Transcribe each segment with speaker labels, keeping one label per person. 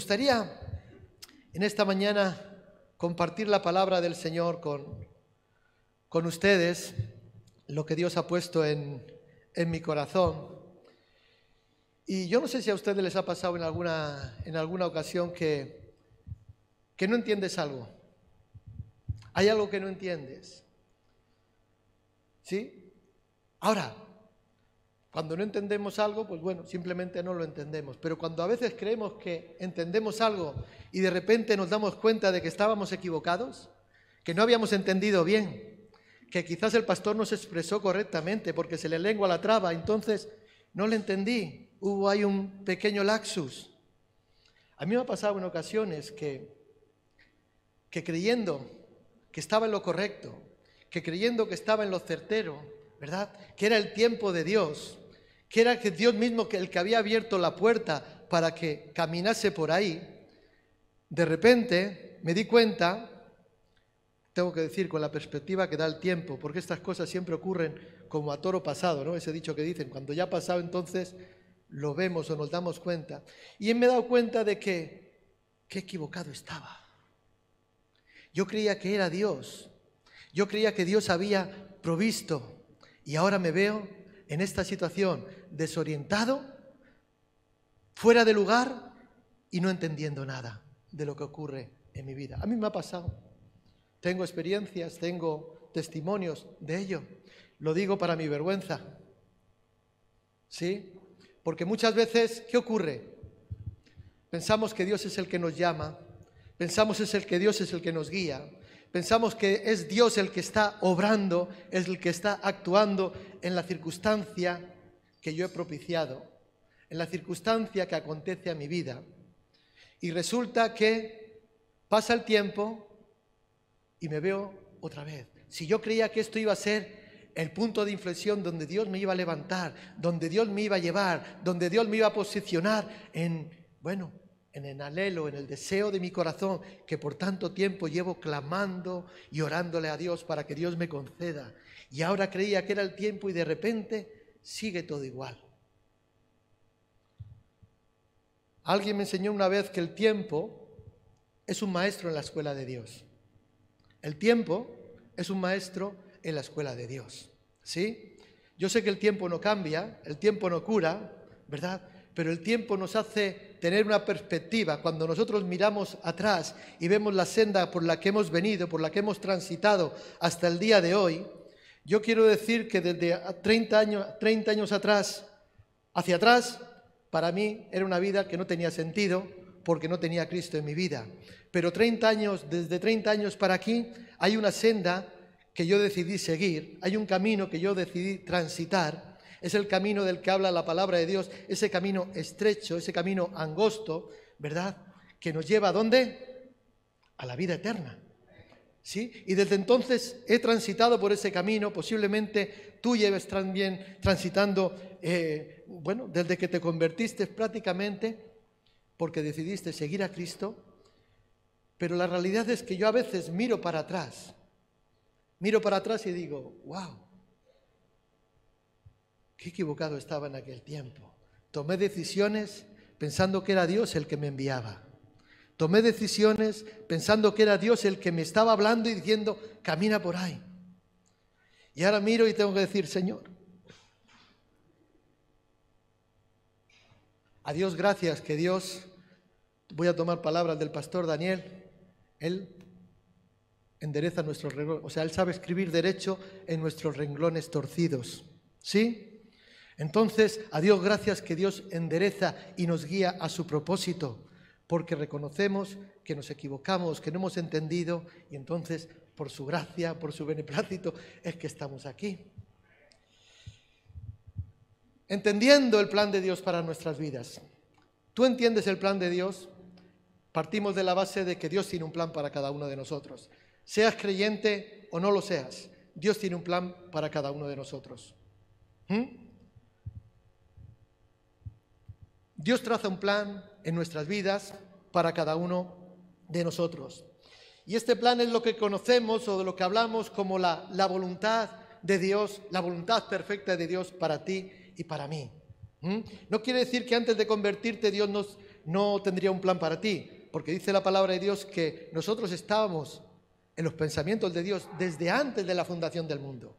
Speaker 1: gustaría en esta mañana compartir la palabra del Señor con, con ustedes, lo que Dios ha puesto en, en mi corazón. Y yo no sé si a ustedes les ha pasado en alguna, en alguna ocasión que, que no entiendes algo. Hay algo que no entiendes. ¿Sí? Ahora, cuando no entendemos algo, pues bueno, simplemente no lo entendemos. Pero cuando a veces creemos que entendemos algo y de repente nos damos cuenta de que estábamos equivocados, que no habíamos entendido bien, que quizás el pastor no se expresó correctamente porque se le lengua la traba, entonces no le entendí, hubo ahí un pequeño laxus. A mí me ha pasado en ocasiones que, que creyendo que estaba en lo correcto, que creyendo que estaba en lo certero, ¿verdad? Que era el tiempo de Dios, que era que Dios mismo que el que había abierto la puerta para que caminase por ahí, de repente me di cuenta, tengo que decir con la perspectiva que da el tiempo, porque estas cosas siempre ocurren como a toro pasado, ¿no? Ese dicho que dicen, cuando ya ha pasado entonces lo vemos o nos damos cuenta. Y me he dado cuenta de que qué equivocado estaba. Yo creía que era Dios. Yo creía que Dios había provisto. Y ahora me veo en esta situación desorientado, fuera de lugar y no entendiendo nada de lo que ocurre en mi vida. A mí me ha pasado. Tengo experiencias, tengo testimonios de ello. Lo digo para mi vergüenza. ¿Sí? Porque muchas veces, ¿qué ocurre? Pensamos que Dios es el que nos llama, pensamos es el que Dios es el que nos guía, pensamos que es Dios el que está obrando, es el que está actuando en la circunstancia que yo he propiciado, en la circunstancia que acontece a mi vida. Y resulta que pasa el tiempo y me veo otra vez. Si yo creía que esto iba a ser el punto de inflexión donde Dios me iba a levantar, donde Dios me iba a llevar, donde Dios me iba a posicionar en, bueno, en el anhelo, en el deseo de mi corazón, que por tanto tiempo llevo clamando y orándole a Dios para que Dios me conceda. Y ahora creía que era el tiempo y de repente sigue todo igual. Alguien me enseñó una vez que el tiempo es un maestro en la escuela de Dios. El tiempo es un maestro en la escuela de Dios. ¿Sí? Yo sé que el tiempo no cambia, el tiempo no cura, ¿verdad? Pero el tiempo nos hace tener una perspectiva. Cuando nosotros miramos atrás y vemos la senda por la que hemos venido, por la que hemos transitado hasta el día de hoy, yo quiero decir que desde 30 años, 30 años atrás hacia atrás para mí era una vida que no tenía sentido porque no tenía Cristo en mi vida. Pero 30 años, desde 30 años para aquí, hay una senda que yo decidí seguir, hay un camino que yo decidí transitar. Es el camino del que habla la palabra de Dios, ese camino estrecho, ese camino angosto, ¿verdad? Que nos lleva a dónde? A la vida eterna. ¿Sí? Y desde entonces he transitado por ese camino, posiblemente tú lleves también transitando eh, bueno, desde que te convertiste prácticamente, porque decidiste seguir a Cristo, pero la realidad es que yo a veces miro para atrás, miro para atrás y digo, wow, qué equivocado estaba en aquel tiempo. Tomé decisiones pensando que era Dios el que me enviaba. Tomé decisiones pensando que era Dios el que me estaba hablando y diciendo, camina por ahí. Y ahora miro y tengo que decir, Señor, A Dios gracias que Dios, voy a tomar palabras del pastor Daniel, él endereza nuestros renglones, o sea, él sabe escribir derecho en nuestros renglones torcidos. ¿Sí? Entonces, a Dios gracias que Dios endereza y nos guía a su propósito, porque reconocemos que nos equivocamos, que no hemos entendido, y entonces, por su gracia, por su beneplácito, es que estamos aquí entendiendo el plan de Dios para nuestras vidas. ¿Tú entiendes el plan de Dios? Partimos de la base de que Dios tiene un plan para cada uno de nosotros. Seas creyente o no lo seas, Dios tiene un plan para cada uno de nosotros. ¿Mm? Dios traza un plan en nuestras vidas para cada uno de nosotros. Y este plan es lo que conocemos o de lo que hablamos como la, la voluntad de Dios, la voluntad perfecta de Dios para ti y para mí. ¿Mm? No quiere decir que antes de convertirte Dios no tendría un plan para ti, porque dice la palabra de Dios que nosotros estábamos en los pensamientos de Dios desde antes de la fundación del mundo.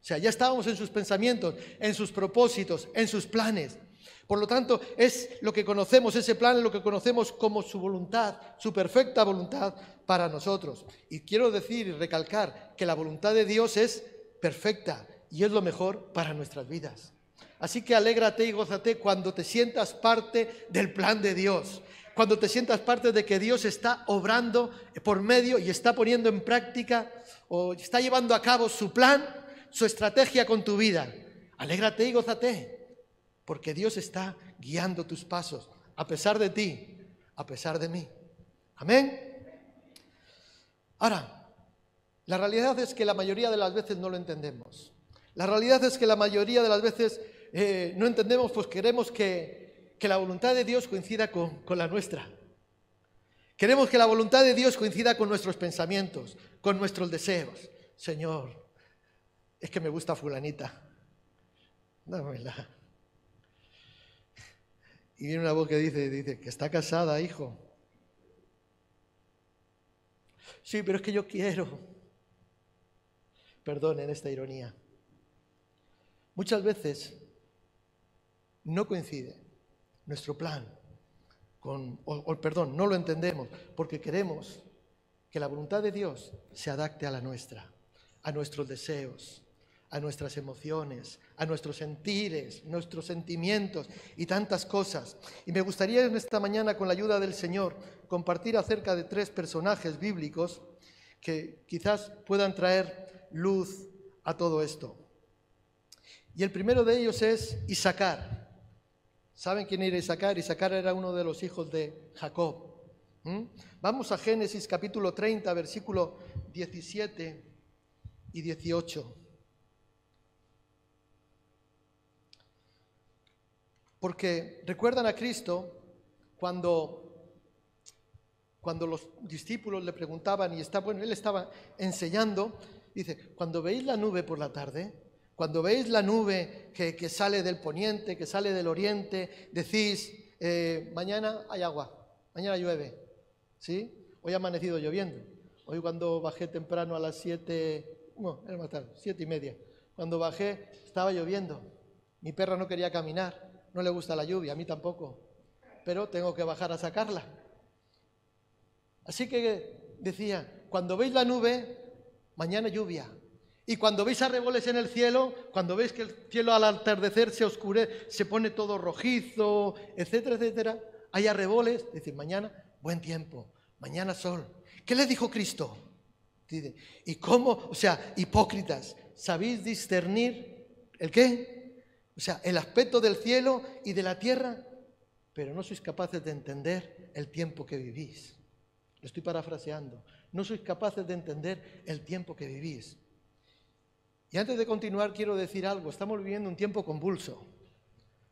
Speaker 1: O sea, ya estábamos en sus pensamientos, en sus propósitos, en sus planes. Por lo tanto, es lo que conocemos, ese plan lo que conocemos como su voluntad, su perfecta voluntad para nosotros. Y quiero decir y recalcar que la voluntad de Dios es perfecta y es lo mejor para nuestras vidas. Así que alégrate y gózate cuando te sientas parte del plan de Dios, cuando te sientas parte de que Dios está obrando por medio y está poniendo en práctica o está llevando a cabo su plan, su estrategia con tu vida. Alégrate y gózate, porque Dios está guiando tus pasos, a pesar de ti, a pesar de mí. Amén. Ahora, la realidad es que la mayoría de las veces no lo entendemos. La realidad es que la mayoría de las veces eh, no entendemos, pues queremos que, que la voluntad de Dios coincida con, con la nuestra. Queremos que la voluntad de Dios coincida con nuestros pensamientos, con nuestros deseos. Señor, es que me gusta fulanita. Dámela. Y viene una voz que dice, dice, que está casada, hijo. Sí, pero es que yo quiero. Perdonen esta ironía. Muchas veces no coincide nuestro plan, con, o, perdón, no lo entendemos porque queremos que la voluntad de Dios se adapte a la nuestra, a nuestros deseos, a nuestras emociones, a nuestros sentires, nuestros sentimientos y tantas cosas. Y me gustaría en esta mañana, con la ayuda del Señor, compartir acerca de tres personajes bíblicos que quizás puedan traer luz a todo esto. Y el primero de ellos es Isaacar. ¿Saben quién era Isaacar? Isaacar era uno de los hijos de Jacob. ¿Mm? Vamos a Génesis capítulo 30, versículo 17 y 18. Porque recuerdan a Cristo cuando, cuando los discípulos le preguntaban y está, bueno, él estaba enseñando, dice, cuando veis la nube por la tarde, cuando veis la nube que, sale del poniente, que sale del oriente, decís, eh, mañana hay agua, mañana llueve. ¿Sí? Hoy ha amanecido lloviendo. Hoy cuando bajé temprano a las siete, no, era más tarde, siete y media. Cuando bajé estaba lloviendo. Mi perra no quería caminar, no le gusta la lluvia, a mí tampoco. Pero tengo que bajar a sacarla. Así que decía, cuando veis la nube, mañana lluvia, y cuando veis arreboles en el cielo, cuando veis que el cielo al atardecer se oscurece, se pone todo rojizo, etcétera, etcétera, hay arreboles, dice, mañana buen tiempo, mañana sol. ¿Qué le dijo Cristo? ¿y cómo? O sea, hipócritas, ¿sabéis discernir el qué? O sea, el aspecto del cielo y de la tierra, pero no sois capaces de entender el tiempo que vivís. Lo estoy parafraseando. No sois capaces de entender el tiempo que vivís. Y antes de continuar quiero decir algo, estamos viviendo un tiempo convulso,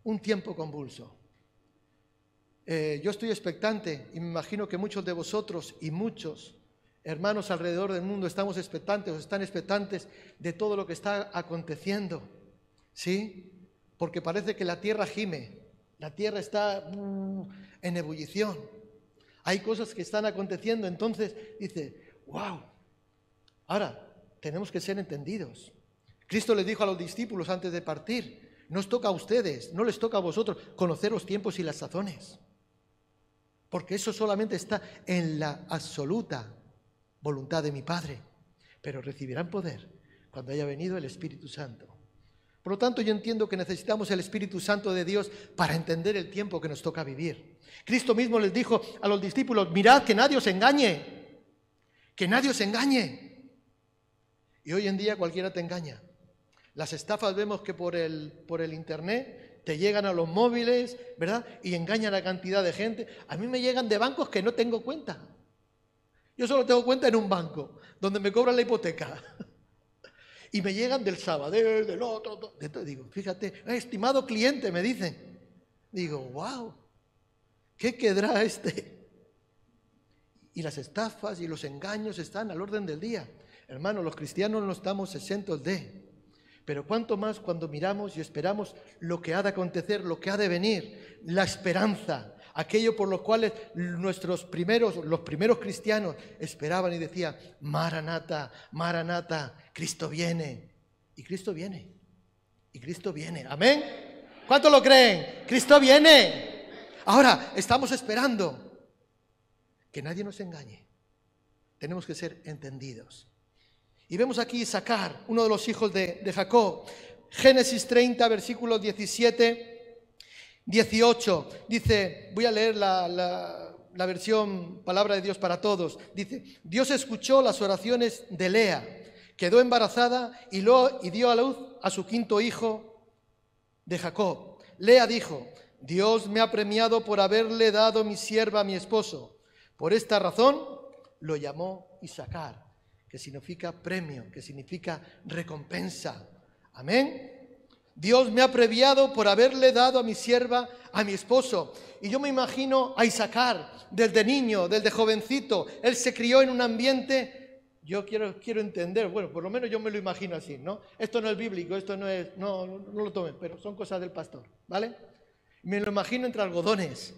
Speaker 1: un tiempo convulso. Eh, yo estoy expectante y me imagino que muchos de vosotros y muchos hermanos alrededor del mundo estamos expectantes o están expectantes de todo lo que está aconteciendo, ¿sí? Porque parece que la tierra gime, la tierra está uh, en ebullición. Hay cosas que están aconteciendo, entonces dice, wow, ahora tenemos que ser entendidos. Cristo les dijo a los discípulos antes de partir, nos toca a ustedes, no les toca a vosotros conocer los tiempos y las sazones, porque eso solamente está en la absoluta voluntad de mi Padre, pero recibirán poder cuando haya venido el Espíritu Santo. Por lo tanto, yo entiendo que necesitamos el Espíritu Santo de Dios para entender el tiempo que nos toca vivir. Cristo mismo les dijo a los discípulos, mirad que nadie os engañe, que nadie os engañe. Y hoy en día cualquiera te engaña. Las estafas vemos que por el, por el Internet te llegan a los móviles, ¿verdad? Y engañan a cantidad de gente. A mí me llegan de bancos que no tengo cuenta. Yo solo tengo cuenta en un banco, donde me cobran la hipoteca. Y me llegan del sábado, del otro, de todo. Digo, fíjate, estimado cliente, me dicen. Digo, wow, ¿qué quedará este? Y las estafas y los engaños están al orden del día. Hermano, los cristianos no estamos exentos de. Pero cuánto más cuando miramos y esperamos lo que ha de acontecer, lo que ha de venir, la esperanza. Aquello por lo cual nuestros primeros, los primeros cristianos esperaban y decían, Maranata, Maranata, Cristo viene. Y Cristo viene. Y Cristo viene. Amén. ¿Cuántos lo creen? Cristo viene. Ahora, estamos esperando que nadie nos engañe. Tenemos que ser entendidos. Y vemos aquí sacar uno de los hijos de, de Jacob. Génesis 30, versículos 17, 18. Dice, voy a leer la, la versión Palabra de Dios para Todos. Dice, Dios escuchó las oraciones de Lea quedó embarazada y, lo, y dio a luz a su quinto hijo de Jacob. Lea dijo, Dios me ha premiado por haberle dado mi sierva a mi esposo. Por esta razón lo llamó Isaacar, que significa premio, que significa recompensa. Amén. Dios me ha premiado por haberle dado a mi sierva a mi esposo. Y yo me imagino a Isaacar, desde niño, desde jovencito. Él se crió en un ambiente yo quiero, quiero entender, bueno, por lo menos yo me lo imagino así, ¿no? Esto no es bíblico, esto no es, no, no lo tomen, pero son cosas del pastor, ¿vale? Me lo imagino entre algodones,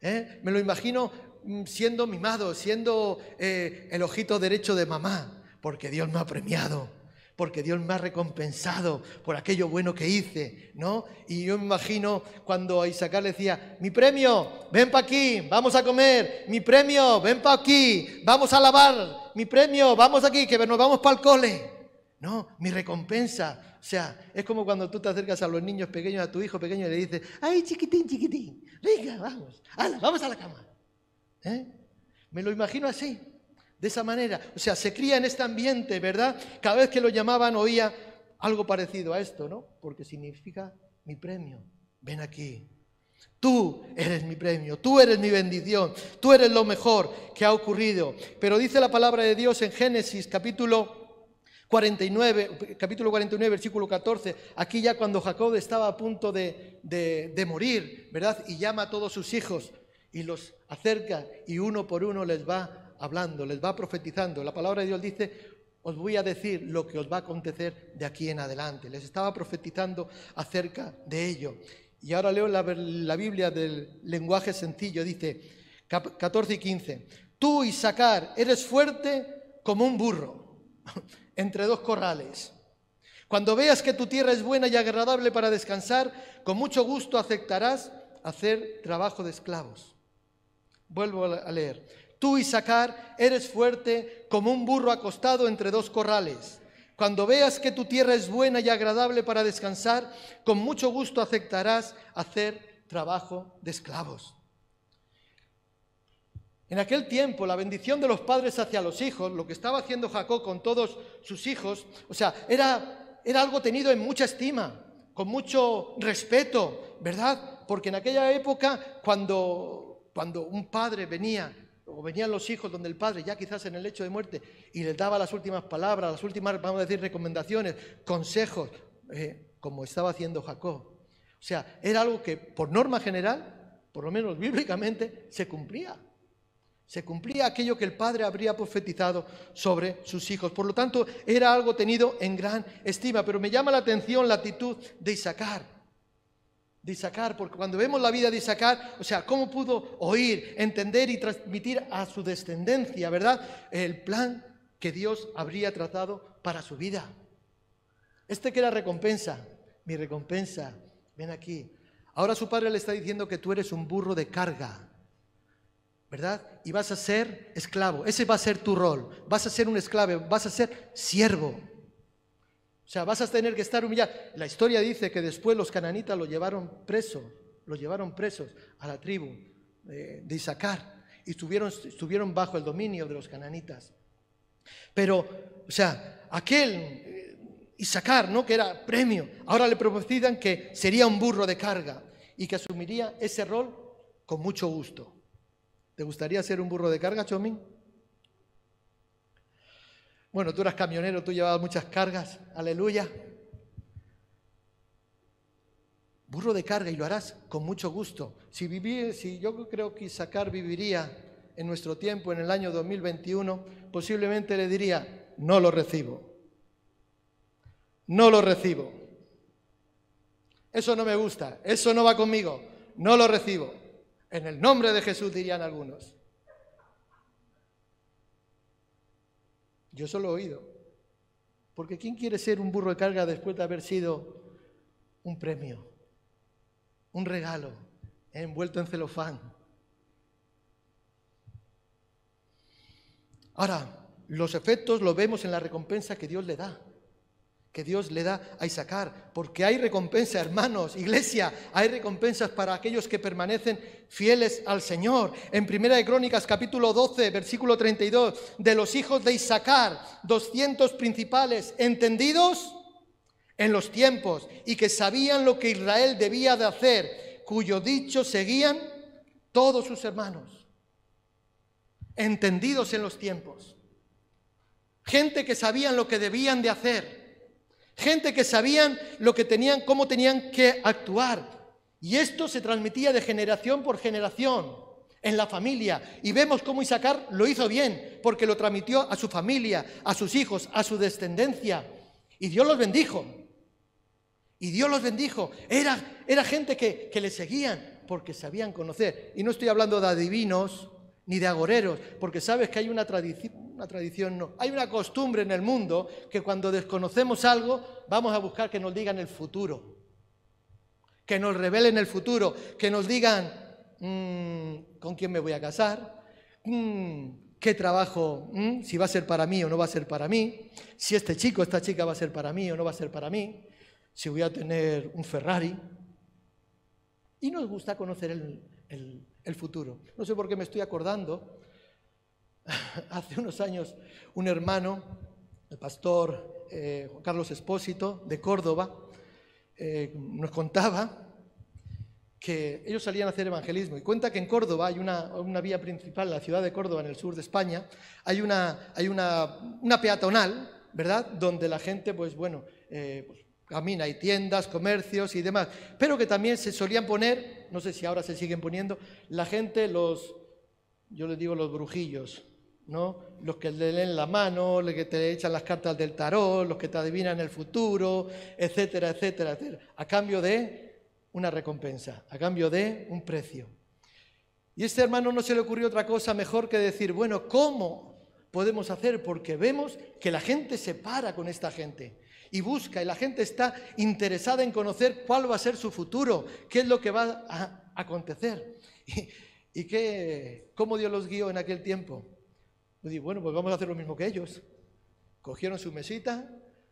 Speaker 1: ¿eh? me lo imagino mm, siendo mimado, siendo eh, el ojito derecho de mamá, porque Dios me ha premiado porque Dios me ha recompensado por aquello bueno que hice, ¿no? Y yo me imagino cuando a Isaac le decía, mi premio, ven para aquí, vamos a comer, mi premio, ven para aquí, vamos a lavar, mi premio, vamos aquí, que nos vamos para el cole. No, mi recompensa. O sea, es como cuando tú te acercas a los niños pequeños, a tu hijo pequeño y le dices, ay, chiquitín, chiquitín, venga, vamos, vamos a la cama. ¿Eh? Me lo imagino así de esa manera. O sea, se cría en este ambiente, ¿verdad? Cada vez que lo llamaban oía algo parecido a esto, ¿no? Porque significa mi premio. Ven aquí. Tú eres mi premio, tú eres mi bendición, tú eres lo mejor que ha ocurrido. Pero dice la palabra de Dios en Génesis capítulo 49, capítulo 49, versículo 14, aquí ya cuando Jacob estaba a punto de, de morir, ¿verdad? Y llama a todos sus hijos y los acerca y uno por uno les va hablando, les va profetizando. La palabra de Dios dice, os voy a decir lo que os va a acontecer de aquí en adelante. Les estaba profetizando acerca de ello. Y ahora leo la, la Biblia del lenguaje sencillo, dice 14 y 15. Tú, Isaacar, eres fuerte como un burro entre dos corrales. Cuando veas que tu tierra es buena y agradable para descansar, con mucho gusto aceptarás hacer trabajo de esclavos. Vuelvo a leer. Tú, Isaacar, eres fuerte como un burro acostado entre dos corrales. Cuando veas que tu tierra es buena y agradable para descansar, con mucho gusto aceptarás hacer trabajo de esclavos. En aquel tiempo, la bendición de los padres hacia los hijos, lo que estaba haciendo Jacob con todos sus hijos, o sea, era, era algo tenido en mucha estima, con mucho respeto, ¿verdad? Porque en aquella época, cuando, cuando un padre venía o venían los hijos donde el padre, ya quizás en el lecho de muerte, y les daba las últimas palabras, las últimas, vamos a decir, recomendaciones, consejos, eh, como estaba haciendo Jacob. O sea, era algo que por norma general, por lo menos bíblicamente, se cumplía. Se cumplía aquello que el padre habría profetizado sobre sus hijos. Por lo tanto, era algo tenido en gran estima. Pero me llama la atención la actitud de Isaacar de Isaacar, porque cuando vemos la vida de Isaacar, o sea, cómo pudo oír, entender y transmitir a su descendencia, ¿verdad? El plan que Dios habría tratado para su vida. Este que era recompensa, mi recompensa, ven aquí. Ahora su padre le está diciendo que tú eres un burro de carga, ¿verdad? Y vas a ser esclavo. Ese va a ser tu rol. Vas a ser un esclavo, vas a ser siervo. O sea, vas a tener que estar humillado. La historia dice que después los cananitas lo llevaron preso, lo llevaron presos a la tribu de, Isaacar y estuvieron, estuvieron bajo el dominio de los cananitas. Pero, o sea, aquel eh, Isaacar, ¿no? Que era premio, ahora le profetizan que sería un burro de carga y que asumiría ese rol con mucho gusto. ¿Te gustaría ser un burro de carga, Chomín? Bueno, tú eras camionero, tú llevabas muchas cargas, aleluya. Burro de carga y lo harás con mucho gusto. Si, viví, si yo creo que Isaacar viviría en nuestro tiempo, en el año 2021, posiblemente le diría, no lo recibo. No lo recibo. Eso no me gusta, eso no va conmigo, no lo recibo. En el nombre de Jesús dirían algunos. Yo solo he oído. Porque ¿quién quiere ser un burro de carga después de haber sido un premio, un regalo envuelto en celofán? Ahora, los efectos lo vemos en la recompensa que Dios le da que Dios le da a Isaacar, porque hay recompensa, hermanos, iglesia, hay recompensas para aquellos que permanecen fieles al Señor. En Primera de Crónicas, capítulo 12, versículo 32, de los hijos de Isaacar, 200 principales, entendidos en los tiempos y que sabían lo que Israel debía de hacer, cuyo dicho seguían todos sus hermanos, entendidos en los tiempos. Gente que sabían lo que debían de hacer gente que sabían lo que tenían, cómo tenían que actuar. Y esto se transmitía de generación por generación en la familia. Y vemos cómo Isaacar lo hizo bien, porque lo transmitió a su familia, a sus hijos, a su descendencia. Y Dios los bendijo. Y Dios los bendijo. Era, era gente que, que le seguían porque sabían conocer. Y no estoy hablando de adivinos ni de agoreros, porque sabes que hay una tradición, una tradición no. Hay una costumbre en el mundo que cuando desconocemos algo vamos a buscar que nos digan el futuro, que nos revelen el futuro, que nos digan mm, con quién me voy a casar, mm, qué trabajo, mm, si va a ser para mí o no va a ser para mí, si este chico, esta chica va a ser para mí o no va a ser para mí, si voy a tener un Ferrari. Y nos gusta conocer el, el futuro. No sé por qué me estoy acordando hace unos años un hermano, el pastor eh, Carlos Espósito de Córdoba, eh, nos contaba que ellos salían a hacer evangelismo y cuenta que en Córdoba hay una, vía principal, la ciudad de Córdoba, en el sur de España, hay una, hay una, peatonal, ¿verdad?, donde la gente, pues bueno, eh, pues, camina, hay tiendas, comercios y demás, pero que también se solían poner, no sé si ahora se siguen poniendo, la gente, los, yo les digo los brujillos, ¿no? Los que le leen la mano, los que te echan las cartas del tarot, los que te adivinan el futuro, etcétera, etcétera, etcétera, a cambio de una recompensa, a cambio de un precio. Y a este hermano no se le ocurrió otra cosa mejor que decir, bueno, ¿cómo podemos hacer? Porque vemos que la gente se para con esta gente y busca, y la gente está interesada en conocer cuál va a ser su futuro, qué es lo que va a acontecer. ¿Y, qué, cómo Dios los guió en aquel tiempo? Yo bueno, pues vamos a hacer lo mismo que ellos. Cogieron su mesita,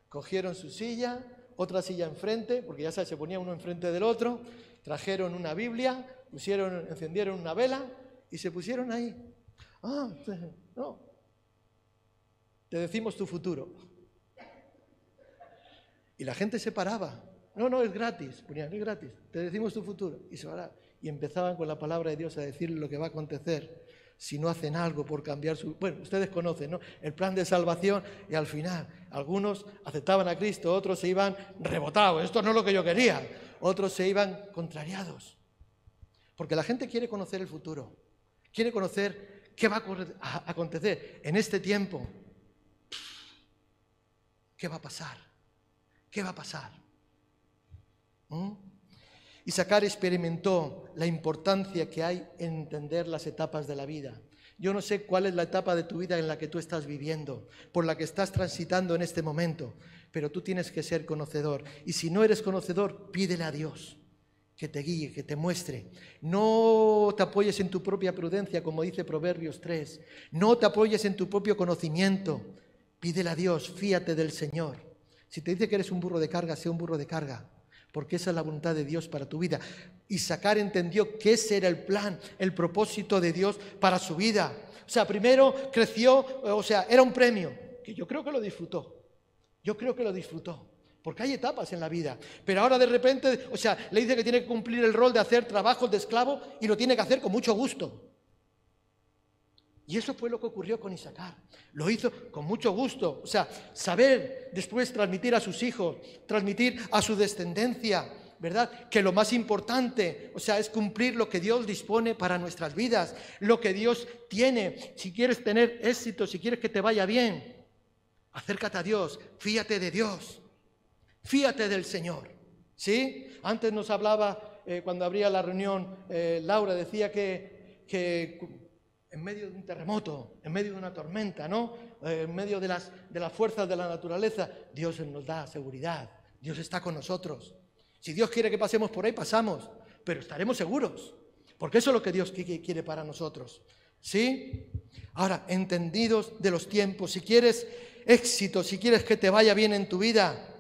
Speaker 1: cogieron su silla, otra silla enfrente, porque ya sabes, se ponía uno enfrente del otro, trajeron una Biblia, pusieron, encendieron una vela y se pusieron ahí. Ah, no. Te decimos tu futuro. Y la gente se paraba. No, no, es gratis. Ponían, es gratis. Te decimos tu futuro. Y se paraba. Y empezaban con la palabra de Dios a decir lo que va a acontecer si no hacen algo por cambiar su... Bueno, ustedes conocen, ¿no? El plan de salvación y al final algunos aceptaban a Cristo, otros se iban rebotados, esto no es lo que yo quería, otros se iban contrariados. Porque la gente quiere conocer el futuro, quiere conocer qué va a acontecer en este tiempo. ¿Qué va a pasar? ¿Qué va a pasar? ¿Mm? Y Sacar experimentó la importancia que hay en entender las etapas de la vida. Yo no sé cuál es la etapa de tu vida en la que tú estás viviendo, por la que estás transitando en este momento, pero tú tienes que ser conocedor. Y si no eres conocedor, pídele a Dios que te guíe, que te muestre. No te apoyes en tu propia prudencia, como dice Proverbios 3. No te apoyes en tu propio conocimiento. Pídele a Dios, fíate del Señor. Si te dice que eres un burro de carga, sea un burro de carga porque esa es la voluntad de Dios para tu vida. Y Sacar entendió que ese era el plan, el propósito de Dios para su vida. O sea, primero creció, o sea, era un premio, que yo creo que lo disfrutó. Yo creo que lo disfrutó. Porque hay etapas en la vida. Pero ahora de repente, o sea, le dice que tiene que cumplir el rol de hacer trabajos de esclavo y lo tiene que hacer con mucho gusto. Y eso fue lo que ocurrió con Isaacar. Lo hizo con mucho gusto. O sea, saber después transmitir a sus hijos, transmitir a su descendencia, ¿verdad? Que lo más importante, o sea, es cumplir lo que Dios dispone para nuestras vidas, lo que Dios tiene. Si quieres tener éxito, si quieres que te vaya bien, acércate a Dios, fíate de Dios, fíate del Señor. ¿Sí? Antes nos hablaba eh, cuando abría la reunión, eh, Laura decía que, que, en medio de un terremoto, en medio de una tormenta, ¿no? Eh, en medio de las, de las fuerzas de la naturaleza, Dios nos da seguridad, Dios está con nosotros. Si Dios quiere que pasemos por ahí, pasamos, pero estaremos seguros, porque eso es lo que Dios quiere para nosotros. ¿Sí? Ahora, entendidos de los tiempos, si quieres éxito, si quieres que te vaya bien en tu vida,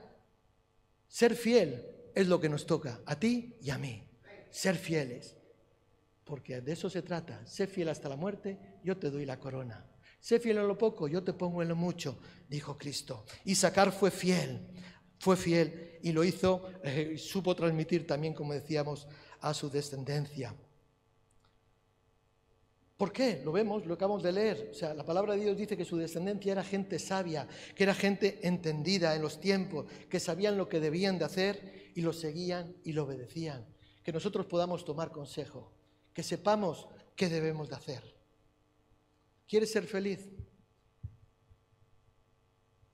Speaker 1: ser fiel es lo que nos toca, a ti y a mí. Ser fieles. Porque de eso se trata. Sé fiel hasta la muerte, yo te doy la corona. Sé fiel en lo poco, yo te pongo en lo mucho, dijo Cristo. Y Sacar fue fiel, fue fiel y lo hizo, eh, supo transmitir también, como decíamos, a su descendencia. ¿Por qué? Lo vemos, lo acabamos de leer. O sea, la palabra de Dios dice que su descendencia era gente sabia, que era gente entendida en los tiempos, que sabían lo que debían de hacer y lo seguían y lo obedecían. Que nosotros podamos tomar consejo, que sepamos qué debemos de hacer. ¿Quieres ser feliz?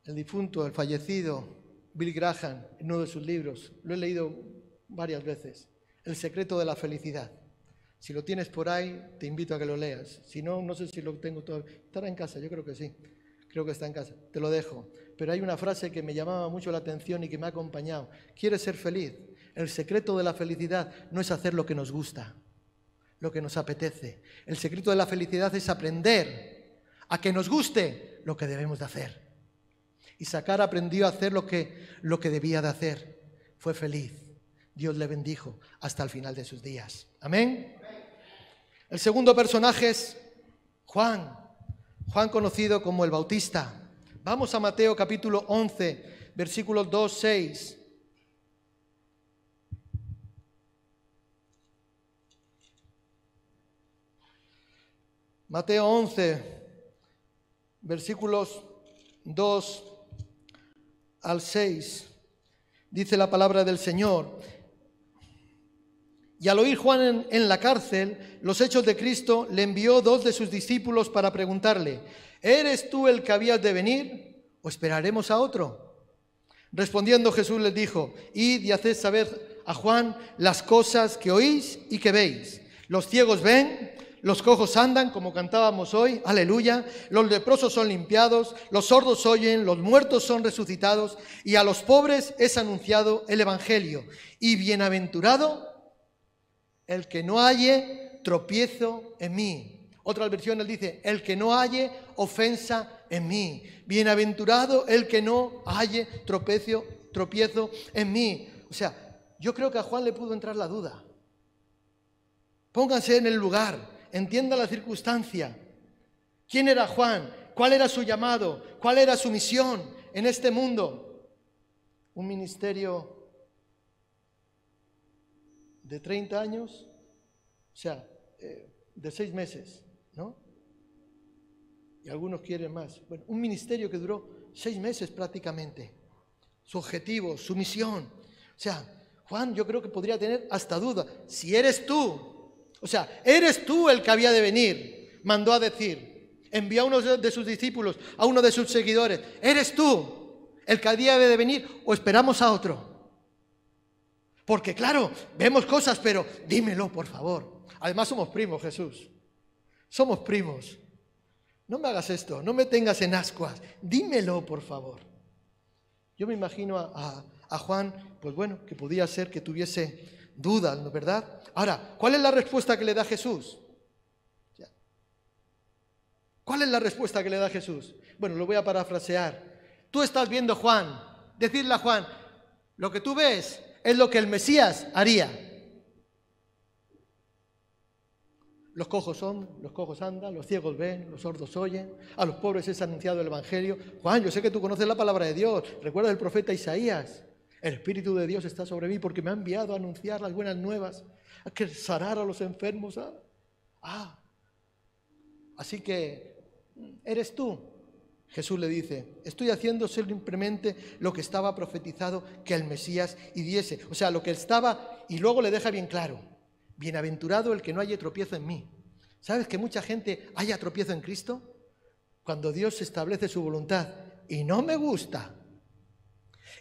Speaker 1: El difunto, el fallecido, Bill Graham, en uno de sus libros, lo he leído varias veces, El secreto de la felicidad. Si lo tienes por ahí, te invito a que lo leas. Si no, no sé si lo tengo todo. Estará en casa, yo creo que sí. Creo que está en casa. Te lo dejo. Pero hay una frase que me llamaba mucho la atención y que me ha acompañado. ¿Quieres ser feliz? El secreto de la felicidad no es hacer lo que nos gusta, lo que nos apetece. El secreto de la felicidad es aprender a que nos guste lo que debemos de hacer. Y Sacar aprendió a hacer lo que, lo que debía de hacer. Fue feliz. Dios le bendijo hasta el final de sus días. Amén. El segundo personaje es Juan, Juan conocido como el Bautista. Vamos a Mateo capítulo 11, versículos 2, 6. Mateo 11, versículos 2 al 6. Dice la palabra del Señor. Y al oír Juan en, la cárcel los hechos de Cristo, le envió dos de sus discípulos para preguntarle, ¿eres tú el que habías de venir o esperaremos a otro? Respondiendo Jesús les dijo, id y haced saber a Juan las cosas que oís y que veis. Los ciegos ven, los cojos andan, como cantábamos hoy, aleluya, los leprosos son limpiados, los sordos oyen, los muertos son resucitados, y a los pobres es anunciado el Evangelio. Y bienaventurado el que no halle tropiezo en mí. Otra versión él dice, el que no halle ofensa en mí. Bienaventurado el que no halle tropiezo, tropiezo en mí. O sea, yo creo que a Juan le pudo entrar la duda. Pónganse en el lugar, entienda la circunstancia. ¿Quién era Juan? ¿Cuál era su llamado? ¿Cuál era su misión en este mundo? Un ministerio de 30 años, o sea, eh, de seis meses, ¿no? Y algunos quieren más. Bueno, un ministerio que duró seis meses prácticamente. Su objetivo, su misión. O sea, Juan yo creo que podría tener hasta duda. Si eres tú, o sea, eres tú el que había de venir, mandó a decir. Envió a uno de sus discípulos, a uno de sus seguidores. ¿Eres tú el que había de venir o esperamos a otro? Porque claro, vemos cosas, pero dímelo, por favor. Además somos primos, Jesús. Somos primos. No me hagas esto, no me tengas en ascuas. Dímelo, por favor. Yo me imagino a, Juan, pues bueno, que podía ser que tuviese dudas, ¿no verdad? Ahora, ¿cuál es la respuesta que le da Jesús? ¿Cuál es la respuesta que le da Jesús? Bueno, lo voy a parafrasear. Tú estás viendo Juan, decirle a Juan, lo que tú ves es lo que el Mesías haría. Los cojos son, los cojos andan, los ciegos ven, los sordos oyen, a los pobres es anunciado el Evangelio. Juan, yo sé que tú conoces la palabra de Dios, recuerda el profeta Isaías. El Espíritu de Dios está sobre mí porque me ha enviado a anunciar las buenas nuevas, a que sanar a los enfermos. Ah, ah. así que eres tú Jesús le dice, estoy haciendo simplemente lo que estaba profetizado que el Mesías diese. O sea, lo que estaba, y luego le deja bien claro, bienaventurado el que no haya tropiezo en mí. ¿Sabes que mucha gente haya tropiezo en Cristo? Cuando Dios establece su voluntad y no me gusta,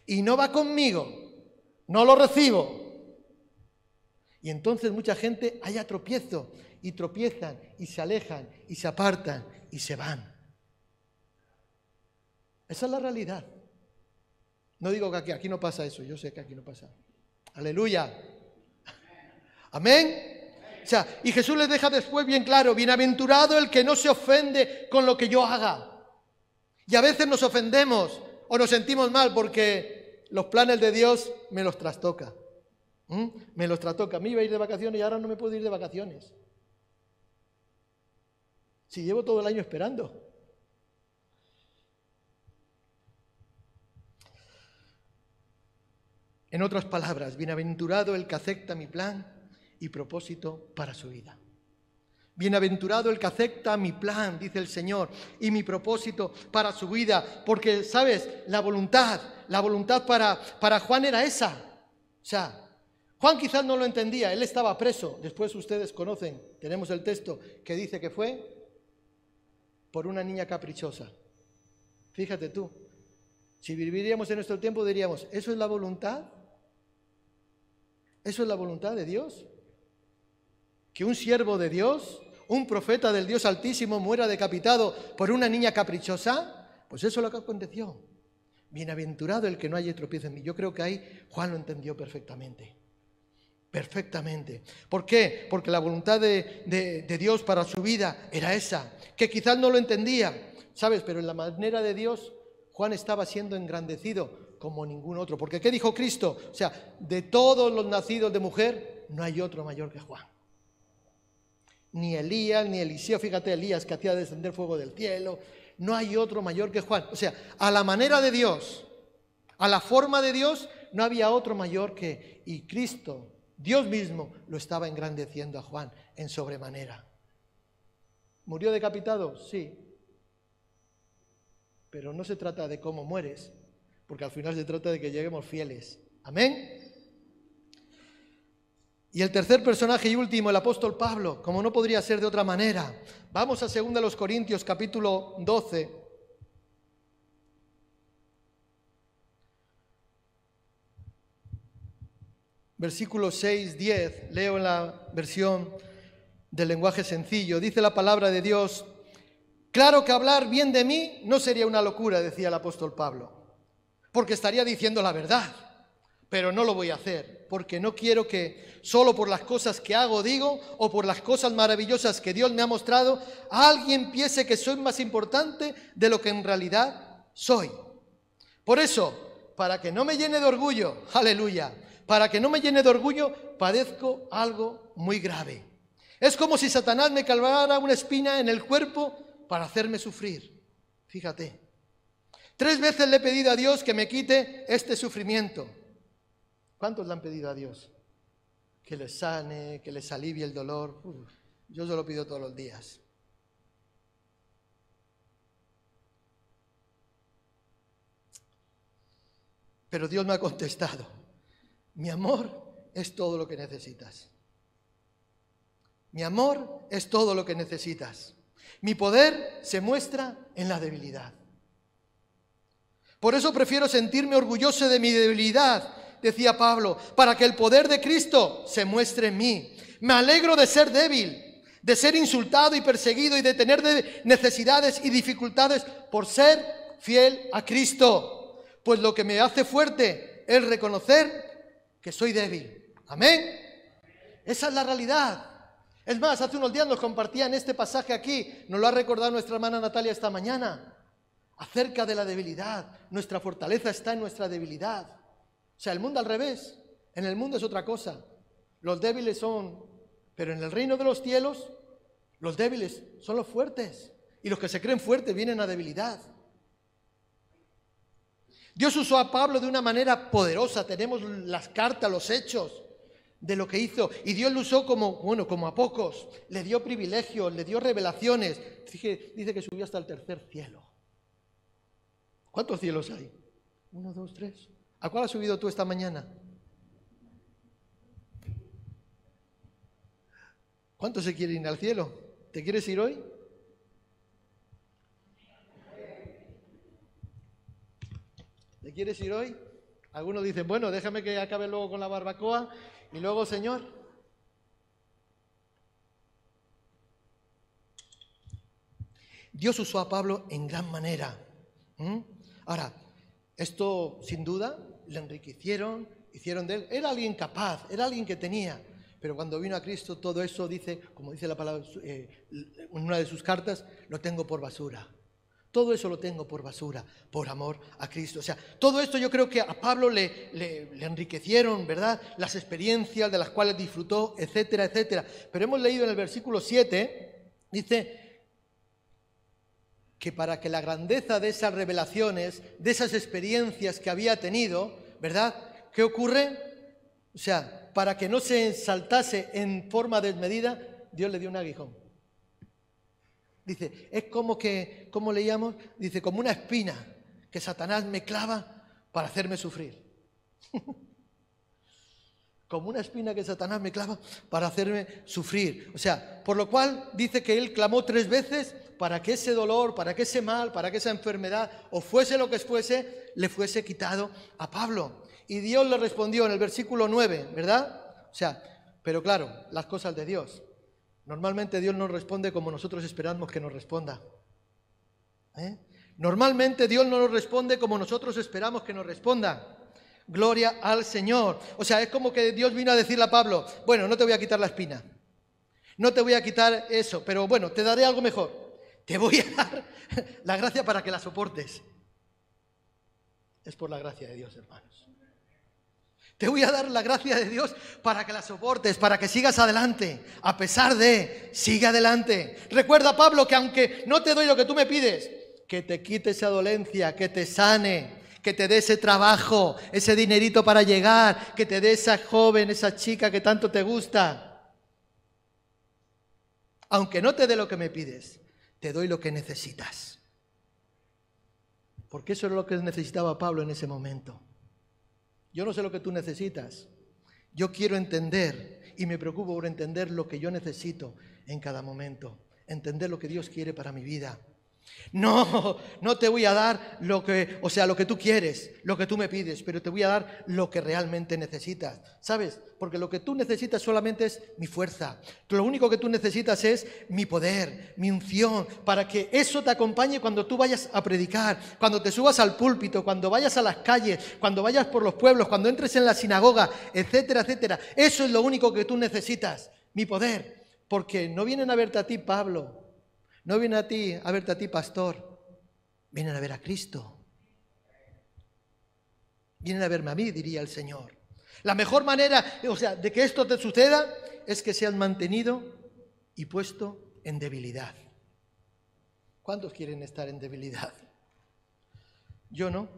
Speaker 1: y no va conmigo, no lo recibo, Y entonces mucha gente haya tropiezo y tropiezan y se alejan y se apartan y se van. Esa es la realidad. No digo que aquí, no pasa eso, yo sé que aquí no pasa. Aleluya. Amén. O sea, y Jesús les deja después bien claro, bienaventurado el que no se ofende con lo que yo haga. Y a veces nos ofendemos o nos sentimos mal porque los planes de Dios me los trastoca. ¿Mm? Me los trastoca. A mí iba a ir de vacaciones y ahora no me puedo ir de vacaciones. Si llevo todo el año esperando. En otras palabras, bienaventurado el que acepta mi plan y propósito para su vida. Bienaventurado el que acepta mi plan, dice el Señor, y mi propósito para su vida, porque, ¿sabes? La voluntad, la voluntad para, para Juan era esa. O sea, Juan quizás no lo entendía, él estaba preso, después ustedes conocen, tenemos el texto que dice que fue por una niña caprichosa. Fíjate tú, si viviríamos en nuestro tiempo diríamos, ¿eso es la voluntad? ¿Eso es la voluntad de Dios? ¿Que un siervo de Dios, un profeta del Dios Altísimo, muera decapitado por una niña caprichosa? Pues eso es lo que aconteció. Bienaventurado el que no haya tropiezo en mí. Yo creo que ahí Juan lo entendió perfectamente. Perfectamente. ¿Por qué? Porque la voluntad de, de, Dios para su vida era esa, que quizás no lo entendía, ¿sabes? Pero en la manera de Dios, Juan estaba siendo engrandecido como ningún otro. Porque ¿qué dijo Cristo? O sea, de todos los nacidos de mujer, no hay otro mayor que Juan. Ni Elías, ni Eliseo, fíjate, Elías que hacía descender fuego del cielo, no hay otro mayor que Juan. O sea, a la manera de Dios, a la forma de Dios, no había otro mayor que... Y Cristo, Dios mismo, lo estaba engrandeciendo a Juan en sobremanera. ¿Murió decapitado? Sí. Pero no se trata de cómo mueres, porque al final se trata de que lleguemos fieles. Amén. Y el tercer personaje y último, el apóstol Pablo, como no podría ser de otra manera. Vamos a 2 los Corintios capítulo 12. Versículos 6, 10, leo en la versión del lenguaje sencillo. Dice la palabra de Dios, claro que hablar bien de mí no sería una locura, decía el apóstol Pablo porque estaría diciendo la verdad, pero no lo voy a hacer, porque no quiero que solo por las cosas que hago digo o por las cosas maravillosas que Dios me ha mostrado, alguien piense que soy más importante de lo que en realidad soy. Por eso, para que no me llene de orgullo, aleluya, para que no me llene de orgullo, padezco algo muy grave. Es como si Satanás me calvara una espina en el cuerpo para hacerme sufrir. Fíjate. Tres veces le he pedido a Dios que me quite este sufrimiento. ¿Cuántos le han pedido a Dios? Que les sane, que les alivie el dolor. yo se lo pido todos los días. Pero Dios me ha contestado, mi amor es todo lo que necesitas. Mi amor es todo lo que necesitas. Mi poder se muestra en la debilidad. Por eso prefiero sentirme orgulloso de mi debilidad, decía Pablo, para que el poder de Cristo se muestre en mí. Me alegro de ser débil, de ser insultado y perseguido y de tener necesidades y dificultades por ser fiel a Cristo. Pues lo que me hace fuerte es reconocer que soy débil. Amén. Esa es la realidad. Es más, hace unos días nos compartían este pasaje aquí, nos lo ha recordado nuestra hermana Natalia esta mañana acerca de la debilidad. Nuestra fortaleza está en nuestra debilidad. O sea, el mundo al revés. En el mundo es otra cosa. Los débiles son, pero en el reino de los cielos, los débiles son los fuertes. Y los que se creen fuertes vienen a debilidad. Dios usó a Pablo de una manera poderosa. Tenemos las cartas, los hechos de lo que hizo. Y Dios lo usó como, bueno, como a pocos. Le dio privilegios, le dio revelaciones. dice que subió hasta el tercer cielo. ¿Cuántos cielos hay? Uno, dos, tres. ¿A cuál has subido tú esta mañana? ¿Cuántos se quieren ir al cielo? ¿Te quieres ir hoy? ¿Te quieres ir hoy? Algunos dicen, bueno, déjame que acabe luego con la barbacoa y luego, Señor. Dios usó a Pablo en gran manera. Ahora, esto sin duda le enriquecieron, hicieron de él. Era alguien capaz, era alguien que tenía. Pero cuando vino a Cristo, todo eso dice, como dice la palabra eh, en una de sus cartas, lo tengo por basura. Todo eso lo tengo por basura, por amor a Cristo. O sea, todo esto yo creo que a Pablo le, le, enriquecieron, ¿verdad? Las experiencias de las cuales disfrutó, etcétera, etcétera. Pero hemos leído en el versículo 7, dice que para que la grandeza de esas revelaciones, de esas experiencias que había tenido, ¿verdad? ¿Qué ocurre? O sea, para que no se saltase en forma desmedida, Dios le dio un aguijón. Dice, es como que, ¿cómo leíamos? Dice, como una espina que Satanás me clava para hacerme sufrir. como una espina que Satanás me clava para hacerme sufrir. O sea, por lo cual dice que él clamó tres veces para que ese dolor, para que ese mal, para que esa enfermedad, o fuese lo que fuese, le fuese quitado a Pablo. Y Dios le respondió en el versículo 9, ¿verdad? O sea, pero claro, las cosas de Dios. Normalmente Dios no responde como nosotros esperamos que nos responda. ¿Eh? Normalmente Dios no nos responde como nosotros esperamos que nos responda. Gloria al Señor. O sea, es como que Dios vino a decirle a Pablo, bueno, no te voy a quitar la espina, no te voy a quitar eso, pero bueno, te daré algo mejor. Te voy a dar la gracia para que la soportes. Es por la gracia de Dios, hermanos. Te voy a dar la gracia de Dios para que la soportes, para que sigas adelante. A pesar de, sigue adelante. Recuerda, Pablo, que aunque no te doy lo que tú me pides, que te quite esa dolencia, que te sane, que te dé ese trabajo, ese dinerito para llegar, que te dé esa joven, esa chica que tanto te gusta. Aunque no te dé lo que me pides, te doy lo que necesitas. Porque eso es lo que necesitaba Pablo en ese momento. Yo no sé lo que tú necesitas. Yo quiero entender y me preocupo por entender lo que yo necesito en cada momento. Entender lo que Dios quiere para mi vida. No, no te voy a dar lo que, o sea, lo que tú quieres, lo que tú me pides, pero te voy a dar lo que realmente necesitas. ¿Sabes? Porque lo que tú necesitas solamente es mi fuerza. Lo único que tú necesitas es mi poder, mi unción, para que eso te acompañe cuando tú vayas a predicar, cuando te subas al púlpito, cuando vayas a las calles, cuando vayas por los pueblos, cuando entres en la sinagoga, etcétera, etcétera. Eso es lo único que tú necesitas, mi poder. Porque no vienen a verte a ti, Pablo, no vienen a ti a verte a ti, pastor. Vienen a ver a Cristo. Vienen a verme a mí, diría el Señor. La mejor manera, o sea, de que esto te suceda es que seas mantenido y puesto en debilidad. ¿Cuántos quieren estar en debilidad? Yo no.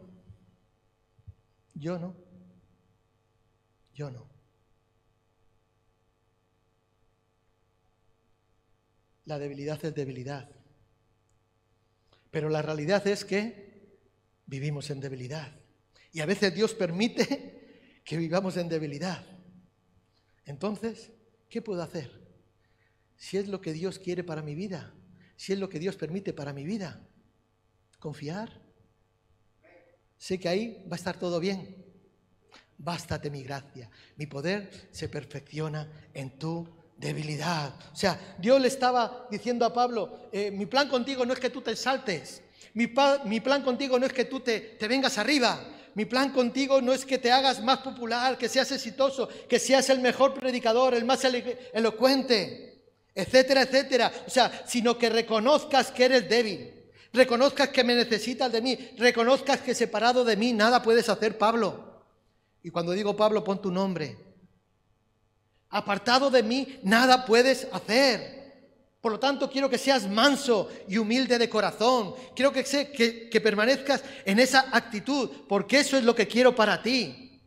Speaker 1: Yo no. Yo no. La debilidad es debilidad. Pero la realidad es que vivimos en debilidad. Y a veces Dios permite que vivamos en debilidad. Entonces, ¿qué puedo hacer? Si es lo que Dios quiere para mi vida, si es lo que Dios permite para mi vida, confiar. Sé que ahí va a estar todo bien. Bástate mi gracia. Mi poder se perfecciona en tu debilidad. O sea, Dios le estaba diciendo a Pablo, eh, mi plan contigo no es que tú te saltes, mi, mi plan contigo no es que tú te, te vengas arriba, mi plan contigo no es que te hagas más popular, que seas exitoso, que seas el mejor predicador, el más elocuente, etcétera, etcétera. O sea, sino que reconozcas que eres débil, reconozcas que me necesitas de mí, reconozcas que separado de mí nada puedes hacer, Pablo. Y cuando digo Pablo, pon tu nombre, Apartado de mí, nada puedes hacer. Por lo tanto, quiero que seas manso y humilde de corazón. Quiero que, permanezcas en esa actitud, porque eso es lo que quiero para ti.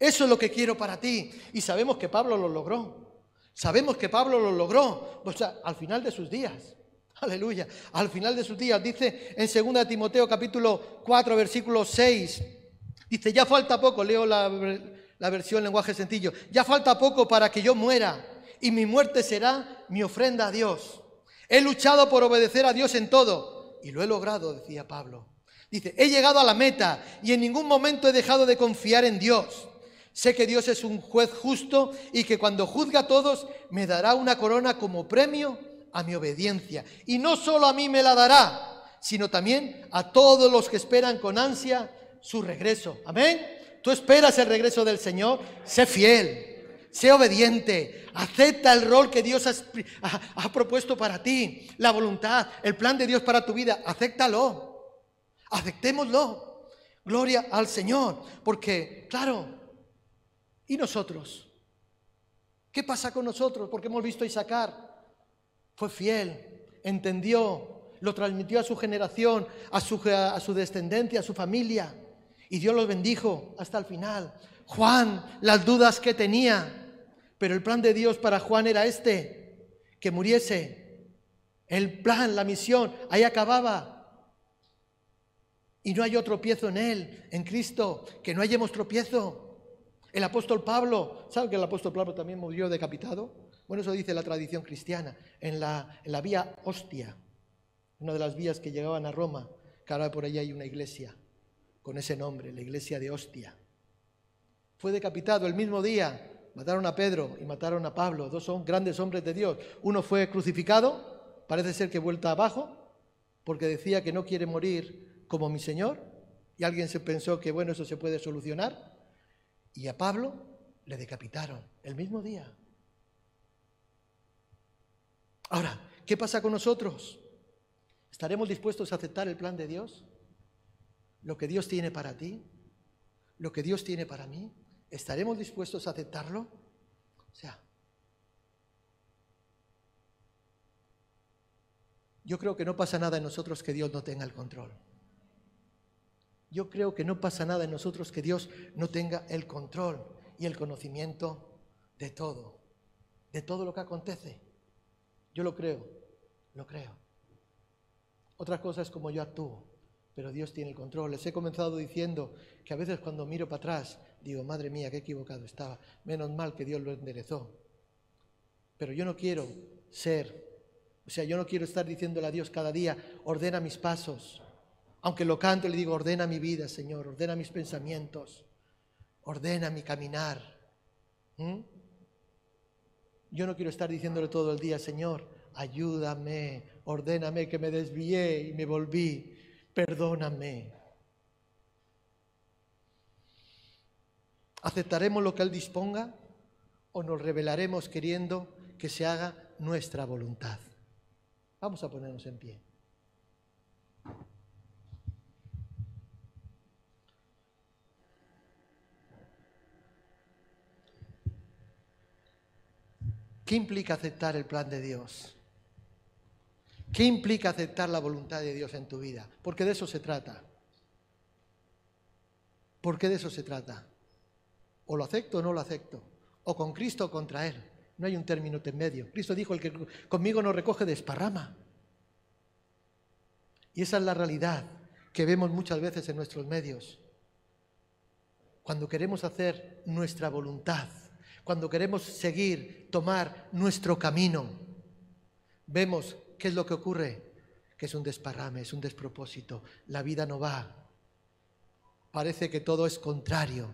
Speaker 1: Eso es lo que quiero para ti. Y sabemos que Pablo lo logró. Sabemos que Pablo lo logró o sea, al final de sus días. Aleluya. Al final de sus días. Dice en 2 Timoteo capítulo 4, versículo 6. Dice, ya falta poco, leo la, la versión lenguaje sencillo. Ya falta poco para que yo muera y mi muerte será mi ofrenda a Dios. He luchado por obedecer a Dios en todo y lo he logrado, decía Pablo. Dice, he llegado a la meta y en ningún momento he dejado de confiar en Dios. Sé que Dios es un juez justo y que cuando juzga a todos me dará una corona como premio a mi obediencia. Y no solo a mí me la dará, sino también a todos los que esperan con ansia su regreso. Amén. Tú esperas el regreso del Señor, sé fiel, sé obediente, acepta el rol que Dios ha, propuesto para ti, la voluntad, el plan de Dios para tu vida, acéptalo, aceptémoslo. Gloria al Señor, porque, claro, ¿y nosotros? ¿Qué pasa con nosotros? Porque hemos visto a Isaacar, fue fiel, entendió, lo transmitió a su generación, a su, a su descendencia, a su familia. Y Dios los bendijo hasta el final. Juan, las dudas que tenía. Pero el plan de Dios para Juan era este, que muriese. El plan, la misión, ahí acababa. Y no hay otro tropiezo en Él, en Cristo, que no hayamos tropiezo. El apóstol Pablo, ¿sabe que el apóstol Pablo también murió decapitado? Bueno, eso dice la tradición cristiana, en la, en la vía Hostia, una de las vías que llegaban a Roma, que ahora por allá hay una iglesia con ese nombre, la iglesia de Hostia. Fue decapitado el mismo día, mataron a Pedro y mataron a Pablo, dos son grandes hombres de Dios. Uno fue crucificado, parece ser que vuelta abajo, porque decía que no quiere morir como mi Señor, y alguien se pensó que bueno, eso se puede solucionar, y a Pablo le decapitaron el mismo día. Ahora, ¿qué pasa con nosotros? ¿Estaremos dispuestos a aceptar el plan de Dios? Lo que Dios tiene para ti, lo que Dios tiene para mí, ¿estaremos dispuestos a aceptarlo? O sea, yo creo que no pasa nada en nosotros que Dios no tenga el control. Yo creo que no pasa nada en nosotros que Dios no tenga el control y el conocimiento de todo, de todo lo que acontece. Yo lo creo, lo creo. Otra cosa es como yo actúo pero Dios tiene el control. Les he comenzado diciendo que a veces cuando miro para atrás digo, madre mía, qué equivocado estaba. Menos mal que Dios lo enderezó. Pero yo no quiero ser, o sea, yo no quiero estar diciéndole a Dios cada día, ordena mis pasos. Aunque lo canto, le digo, ordena mi vida, Señor, ordena mis pensamientos, ordena mi caminar. ¿Mm? Yo no quiero estar diciéndole todo el día, Señor, ayúdame, ordéname que me desvié y me volví perdóname. ¿Aceptaremos lo que Él disponga o nos revelaremos queriendo que se haga nuestra voluntad? Vamos a ponernos en pie. ¿Qué implica aceptar el plan de Dios? ¿Qué implica aceptar la voluntad de Dios en tu vida? Porque de eso se trata. ¿Por qué de eso se trata? O lo acepto o no lo acepto. O con Cristo o contra Él. No hay un término medio. Cristo dijo, el que conmigo no recoge desparrama. Y esa es la realidad que vemos muchas veces en nuestros medios. Cuando queremos hacer nuestra voluntad, cuando queremos seguir, tomar nuestro camino, vemos ¿Qué es lo que ocurre? Que es un desparrame, es un despropósito. La vida no va. Parece que todo es contrario.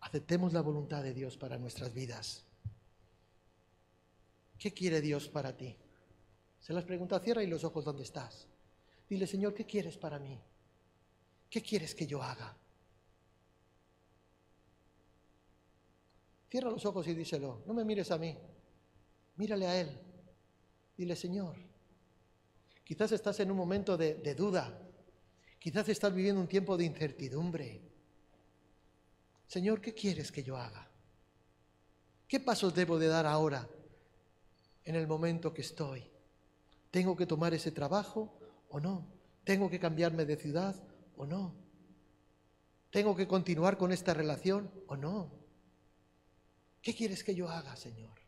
Speaker 1: Aceptemos la voluntad de Dios para nuestras vidas. ¿Qué quiere Dios para ti? Se las pregunta, cierra y los ojos donde estás. Dile, Señor, ¿qué quieres para mí? ¿Qué quieres que yo haga? Cierra los ojos y díselo. No me mires a mí. Mírale a Él. Dile, Señor, quizás estás en un momento de, duda, quizás estás viviendo un tiempo de incertidumbre. Señor, ¿qué quieres que yo haga? ¿Qué pasos debo de dar ahora en el momento que estoy? ¿Tengo que tomar ese trabajo o no? ¿Tengo que cambiarme de ciudad o no? ¿Tengo que continuar con esta relación o no? ¿Qué quieres que yo haga, Señor?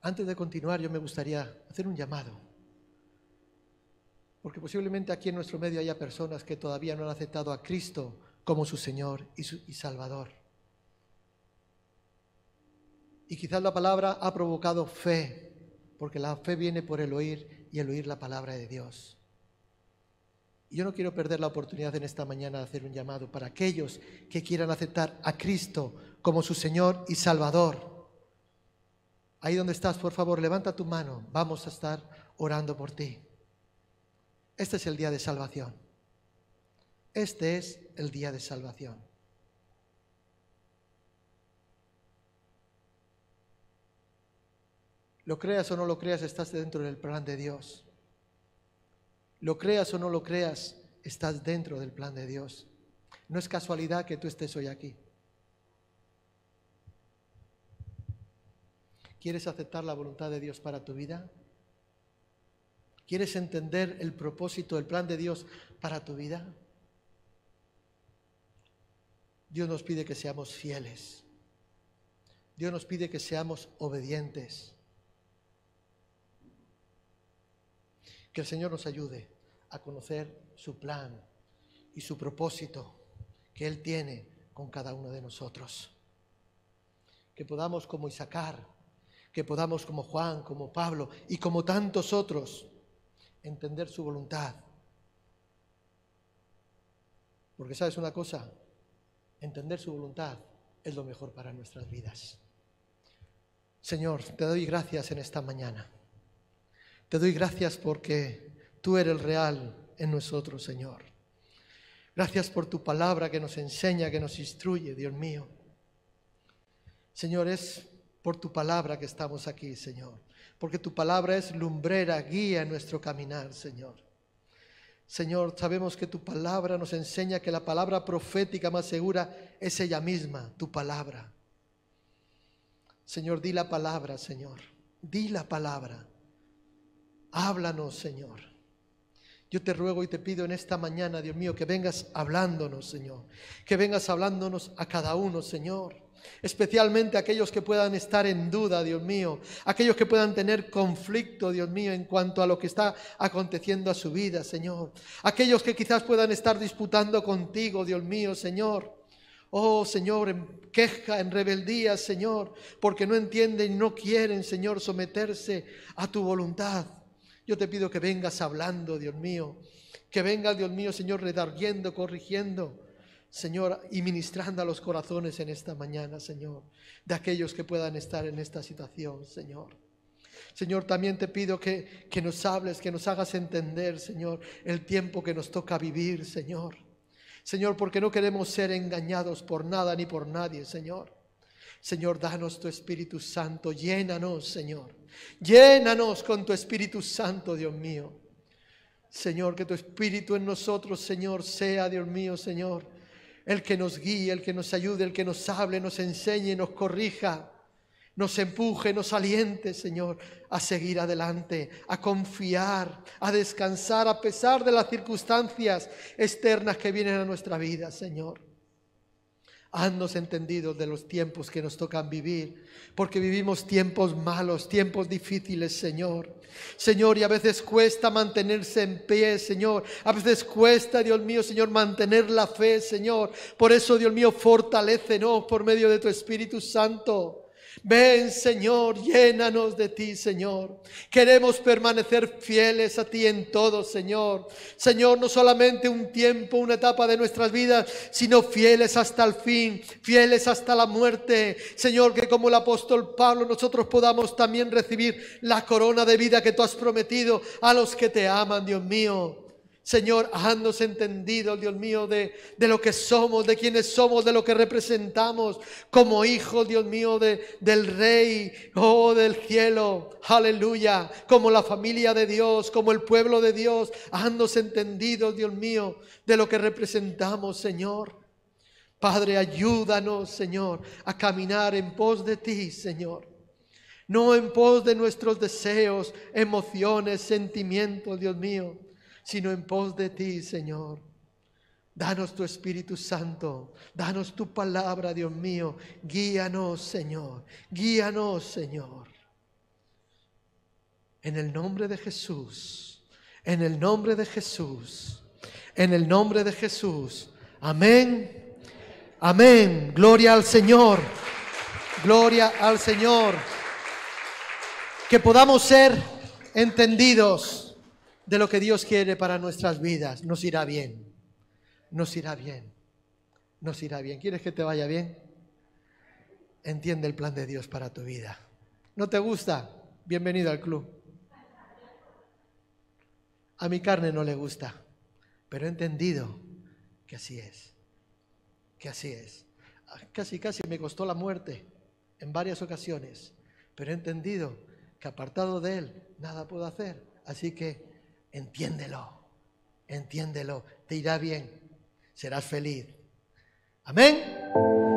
Speaker 1: Antes de continuar, yo me gustaría hacer un llamado, porque posiblemente aquí en nuestro medio haya personas que todavía no han aceptado a Cristo como su Señor y, Salvador. Y quizás la palabra ha provocado fe, porque la fe viene por el oír y el oír la palabra de Dios. Y yo no quiero perder la oportunidad en esta mañana de hacer un llamado para aquellos que quieran aceptar a Cristo como su Señor y Salvador. Ahí donde estás, por favor, levanta tu mano. Vamos a estar orando por ti. Este es el día de salvación. Este es el día de salvación. Lo creas o no lo creas, estás dentro del plan de Dios. Lo creas o no lo creas, estás dentro del plan de Dios. No es casualidad que tú estés hoy aquí. ¿Quieres aceptar la voluntad de Dios para tu vida? ¿Quieres entender el propósito, el plan de Dios para tu vida? Dios nos pide que seamos fieles. Dios nos pide que seamos obedientes. Que el Señor nos ayude a conocer su plan y su propósito que Él tiene con cada uno de nosotros. Que podamos como Isaacar, que podamos como Juan, como Pablo y como tantos otros entender su voluntad. Porque sabes una cosa, entender su voluntad es lo mejor para nuestras vidas. Señor, te doy gracias en esta mañana. Te doy gracias porque tú eres el real en nosotros, Señor. Gracias por tu palabra que nos enseña, que nos instruye, Dios mío. Señor, es por tu palabra que estamos aquí, Señor. Porque tu palabra es lumbrera, guía en nuestro caminar, Señor. Señor, sabemos que tu palabra nos enseña que la palabra profética más segura es ella misma, tu palabra. Señor, di la palabra, Señor. Di la palabra. Háblanos, Señor. Yo te ruego y te pido en esta mañana, Dios mío, que vengas hablándonos, Señor. Que vengas hablándonos a cada uno, Señor. Especialmente aquellos que puedan estar en duda, Dios mío. Aquellos que puedan tener conflicto, Dios mío, en cuanto a lo que está aconteciendo a su vida, Señor. Aquellos que quizás puedan estar disputando contigo, Dios mío, Señor. Oh Señor, en queja, en rebeldía, Señor, porque no entienden y no quieren, Señor, someterse a tu voluntad. Yo te pido que vengas hablando, Dios mío, que venga, Dios mío, Señor, redarguiendo, corrigiendo, Señor, y ministrando a los corazones en esta mañana, Señor, de aquellos que puedan estar en esta situación, Señor. Señor, también te pido que, que nos hables, que nos hagas entender, Señor, el tiempo que nos toca vivir, Señor. Señor, porque no queremos ser engañados por nada ni por nadie, Señor. Señor, danos tu Espíritu Santo, llénanos, Señor. Llénanos con tu Espíritu Santo, Dios mío. Señor, que tu Espíritu en nosotros, Señor, sea, Dios mío, Señor, el que nos guíe, el que nos ayude, el que nos hable, nos enseñe, nos corrija, nos empuje, nos aliente, Señor, a seguir adelante, a confiar, a descansar a pesar de las circunstancias externas que vienen a nuestra vida, Señor. Haznos entendidos de los tiempos que nos tocan vivir, porque vivimos tiempos malos, tiempos difíciles, Señor. Señor, y a veces cuesta mantenerse en pie, Señor. A veces cuesta, Dios mío, Señor, mantener la fe, Señor. Por eso, Dios mío, fortalécenos por medio de tu Espíritu Santo. Ven, Señor, llénanos de ti, Señor. Queremos permanecer fieles a ti en todo, Señor. Señor, no solamente un tiempo, una etapa de nuestras vidas, sino fieles hasta el fin, fieles hasta la muerte. Señor, que como el apóstol Pablo nosotros podamos también recibir la corona de vida que tú has prometido a los que te aman, Dios mío. Señor, haznos entendido, Dios mío, de, de, lo que somos, de quienes somos, de lo que representamos como hijos, Dios mío, de, del Rey, oh, del cielo, aleluya, como la familia de Dios, como el pueblo de Dios. Haznos entendido, Dios mío, de lo que representamos, Señor. Padre, ayúdanos, Señor, a caminar en pos de ti, Señor. No en pos de nuestros deseos, emociones, sentimientos, Dios mío sino en pos de ti, Señor. Danos tu Espíritu Santo, danos tu palabra, Dios mío. Guíanos, Señor, guíanos, Señor. En el nombre de Jesús, en el nombre de Jesús, en el nombre de Jesús. Amén, amén. Gloria al Señor, gloria al Señor. Que podamos ser entendidos de lo que Dios quiere para nuestras vidas, nos irá bien. Nos irá bien. Nos irá bien. ¿Quieres que te vaya bien? Entiende el plan de Dios para tu vida. ¿No te gusta? Bienvenido al club. A mi carne no le gusta, pero he entendido que así es. Que así es. Casi, casi me costó la muerte en varias ocasiones, pero he entendido que apartado de Él nada puedo hacer. Así que entiéndelo, entiéndelo, te irá bien, serás feliz. Amén.